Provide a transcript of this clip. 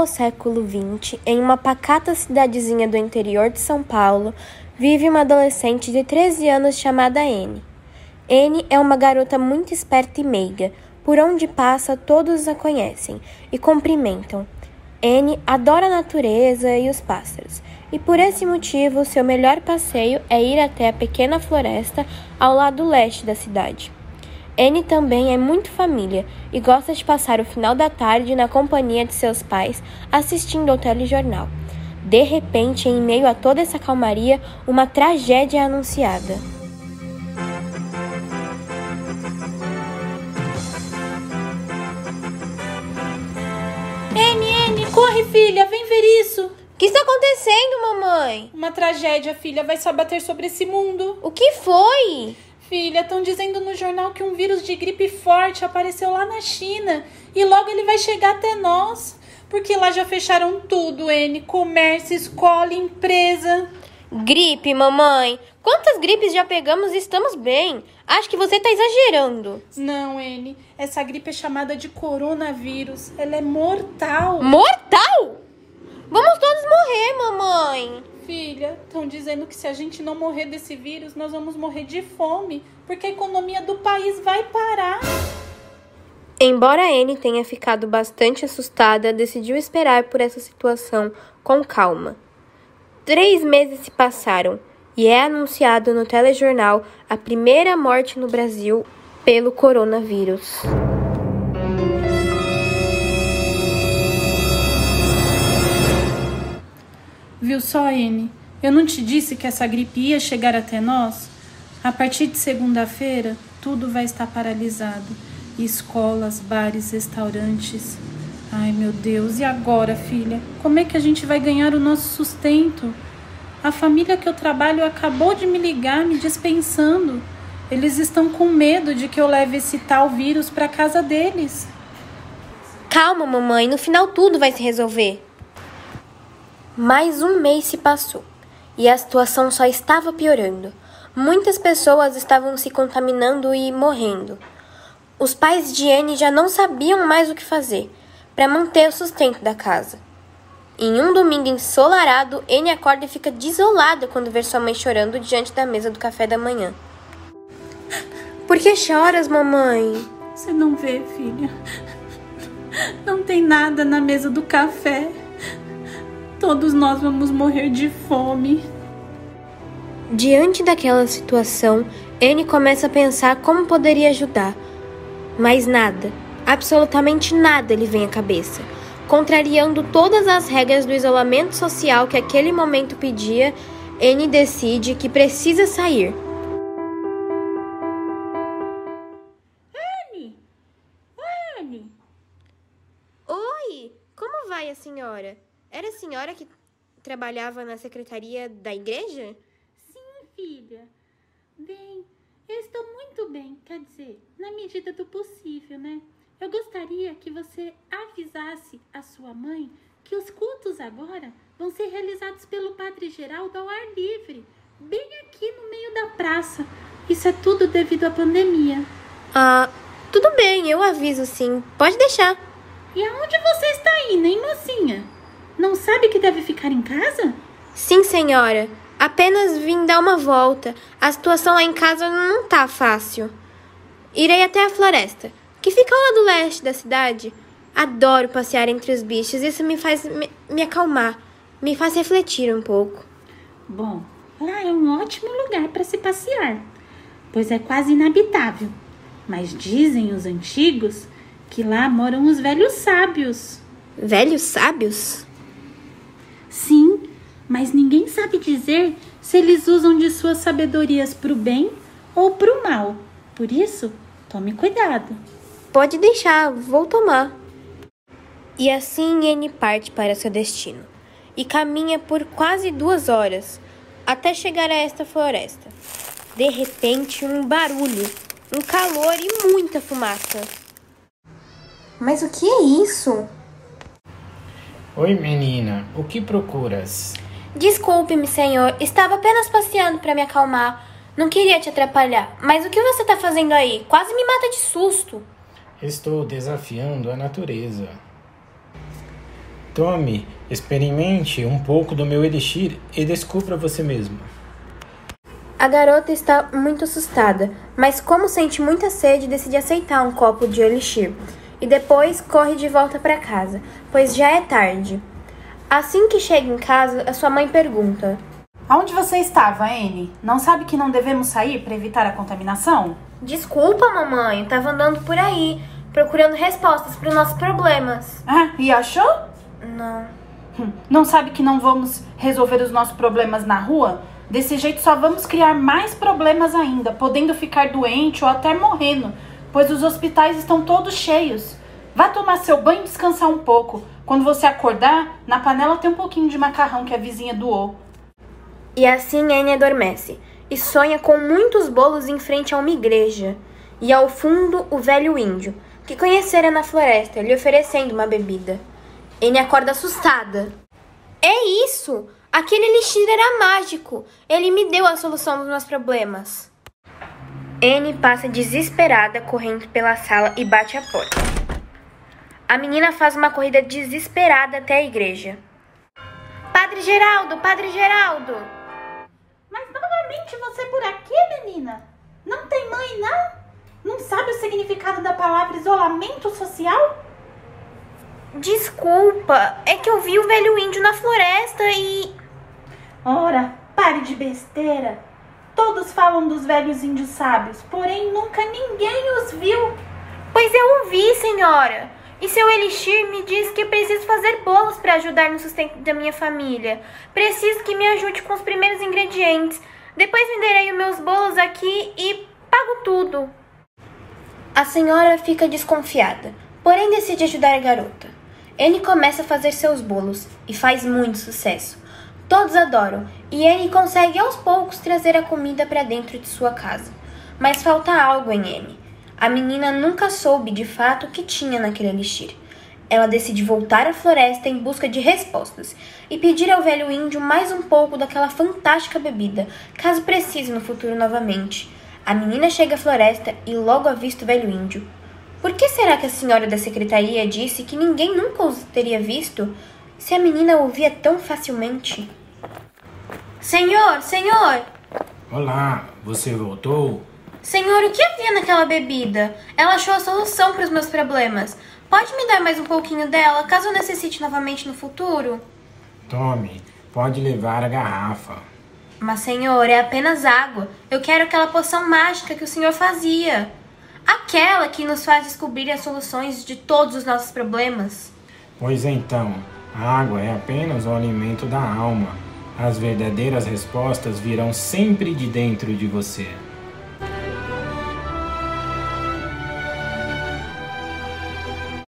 ao século XX, em uma pacata cidadezinha do interior de São Paulo, vive uma adolescente de 13 anos chamada Anne. Anne é uma garota muito esperta e meiga. Por onde passa, todos a conhecem e cumprimentam. Anne adora a natureza e os pássaros, e por esse motivo, seu melhor passeio é ir até a pequena floresta ao lado leste da cidade. Anne também é muito família e gosta de passar o final da tarde na companhia de seus pais assistindo ao telejornal. De repente, em meio a toda essa calmaria, uma tragédia é anunciada. Anne, Anne, corre, filha, vem ver isso. O que está acontecendo, mamãe? Uma tragédia, filha, vai se abater sobre esse mundo. O que foi? Filha, estão dizendo no jornal que um vírus de gripe forte apareceu lá na China e logo ele vai chegar até nós. Porque lá já fecharam tudo, N, comércio, escola, empresa. Gripe, mamãe. Quantas gripes já pegamos e estamos bem? Acho que você está exagerando. Não, N. Essa gripe é chamada de coronavírus. Ela é mortal. Mortal? Vamos todos morrer, mamãe. Filha, estão dizendo que se a gente não morrer desse vírus, nós vamos morrer de fome, porque a economia do país vai parar. Embora Anne tenha ficado bastante assustada, decidiu esperar por essa situação com calma. Três meses se passaram e é anunciado no telejornal a primeira morte no Brasil pelo coronavírus. Viu só, N? Eu não te disse que essa gripe ia chegar até nós? A partir de segunda-feira, tudo vai estar paralisado. Escolas, bares, restaurantes. Ai, meu Deus, e agora, filha? Como é que a gente vai ganhar o nosso sustento? A família que eu trabalho acabou de me ligar me dispensando. Eles estão com medo de que eu leve esse tal vírus para casa deles. Calma, mamãe, no final tudo vai se resolver. Mais um mês se passou e a situação só estava piorando. Muitas pessoas estavam se contaminando e morrendo. Os pais de Anne já não sabiam mais o que fazer para manter o sustento da casa. Em um domingo ensolarado, Anne acorda e fica desolada quando vê sua mãe chorando diante da mesa do café da manhã. Por que choras, mamãe? Você não vê, filha? Não tem nada na mesa do café. Todos nós vamos morrer de fome. Diante daquela situação, Anne começa a pensar como poderia ajudar. Mas nada, absolutamente nada lhe vem à cabeça. Contrariando todas as regras do isolamento social que aquele momento pedia, Anne decide que precisa sair. Anne! Anne! Oi, como vai a senhora? Era a senhora que trabalhava na secretaria da igreja? Sim, filha. Bem, eu estou muito bem, quer dizer, na medida do possível, né? Eu gostaria que você avisasse a sua mãe que os cultos agora vão ser realizados pelo Padre Geraldo ao ar livre, bem aqui no meio da praça. Isso é tudo devido à pandemia. Ah, tudo bem, eu aviso sim. Pode deixar. E aonde você está sabe que deve ficar em casa? Sim, senhora. Apenas vim dar uma volta. A situação lá em casa não tá fácil. Irei até a floresta, que fica lá do leste da cidade. Adoro passear entre os bichos. Isso me faz me, me acalmar, me faz refletir um pouco. Bom, lá é um ótimo lugar para se passear, pois é quase inabitável. Mas dizem os antigos que lá moram os velhos sábios. Velhos sábios? Mas ninguém sabe dizer se eles usam de suas sabedorias para o bem ou para o mal. Por isso, tome cuidado. Pode deixar, vou tomar. E assim N parte para seu destino e caminha por quase duas horas até chegar a esta floresta. De repente, um barulho, um calor e muita fumaça. Mas o que é isso? Oi, menina, o que procuras? Desculpe-me, senhor. Estava apenas passeando para me acalmar. Não queria te atrapalhar. Mas o que você está fazendo aí? Quase me mata de susto. Estou desafiando a natureza. Tome, experimente um pouco do meu elixir e descubra você mesmo. A garota está muito assustada, mas como sente muita sede, decide aceitar um copo de elixir e depois corre de volta para casa, pois já é tarde. Assim que chega em casa, a sua mãe pergunta: Aonde você estava, Anne? Não sabe que não devemos sair para evitar a contaminação? Desculpa, mamãe, estava andando por aí, procurando respostas para os nossos problemas. Ah, e achou? Não. Hum, Não sabe que não vamos resolver os nossos problemas na rua? Desse jeito só vamos criar mais problemas ainda, podendo ficar doente ou até morrendo, pois os hospitais estão todos cheios. Vá tomar seu banho e descansar um pouco. Quando você acordar, na panela tem um pouquinho de macarrão que a vizinha doou. E assim Anne adormece e sonha com muitos bolos em frente a uma igreja. E ao fundo, o velho índio, que conhecera na floresta, lhe oferecendo uma bebida. Anne acorda assustada. É isso! Aquele elixir era mágico! Ele me deu a solução dos meus problemas. Anne passa desesperada correndo pela sala e bate a porta. A menina faz uma corrida desesperada até a igreja. Padre Geraldo, Padre Geraldo! Mas novamente você por aqui, menina? Não tem mãe, não? Não sabe o significado da palavra isolamento social? Desculpa, é que eu vi o velho índio na floresta e. Ora, pare de besteira. Todos falam dos velhos índios sábios, porém nunca ninguém os viu. Pois eu o vi, senhora. E seu elixir me diz que preciso fazer bolos para ajudar no sustento da minha família. Preciso que me ajude com os primeiros ingredientes. Depois venderei os meus bolos aqui e pago tudo. A senhora fica desconfiada, porém decide ajudar a garota. Anne começa a fazer seus bolos e faz muito sucesso. Todos adoram e Anne consegue aos poucos trazer a comida para dentro de sua casa. Mas falta algo em Anne. A menina nunca soube de fato o que tinha naquele elixir. Ela decide voltar à floresta em busca de respostas e pedir ao velho índio mais um pouco daquela fantástica bebida, caso precise no futuro novamente. A menina chega à floresta e logo avista o velho índio. Por que será que a senhora da secretaria disse que ninguém nunca os teria visto? Se a menina ouvia tão facilmente. Senhor, senhor! Olá, você voltou? Senhor, o que havia naquela bebida? Ela achou a solução para os meus problemas. Pode me dar mais um pouquinho dela, caso eu necessite novamente no futuro? Tome, pode levar a garrafa. Mas, senhor, é apenas água. Eu quero aquela poção mágica que o senhor fazia. Aquela que nos faz descobrir as soluções de todos os nossos problemas. Pois então, a água é apenas o alimento da alma. As verdadeiras respostas virão sempre de dentro de você.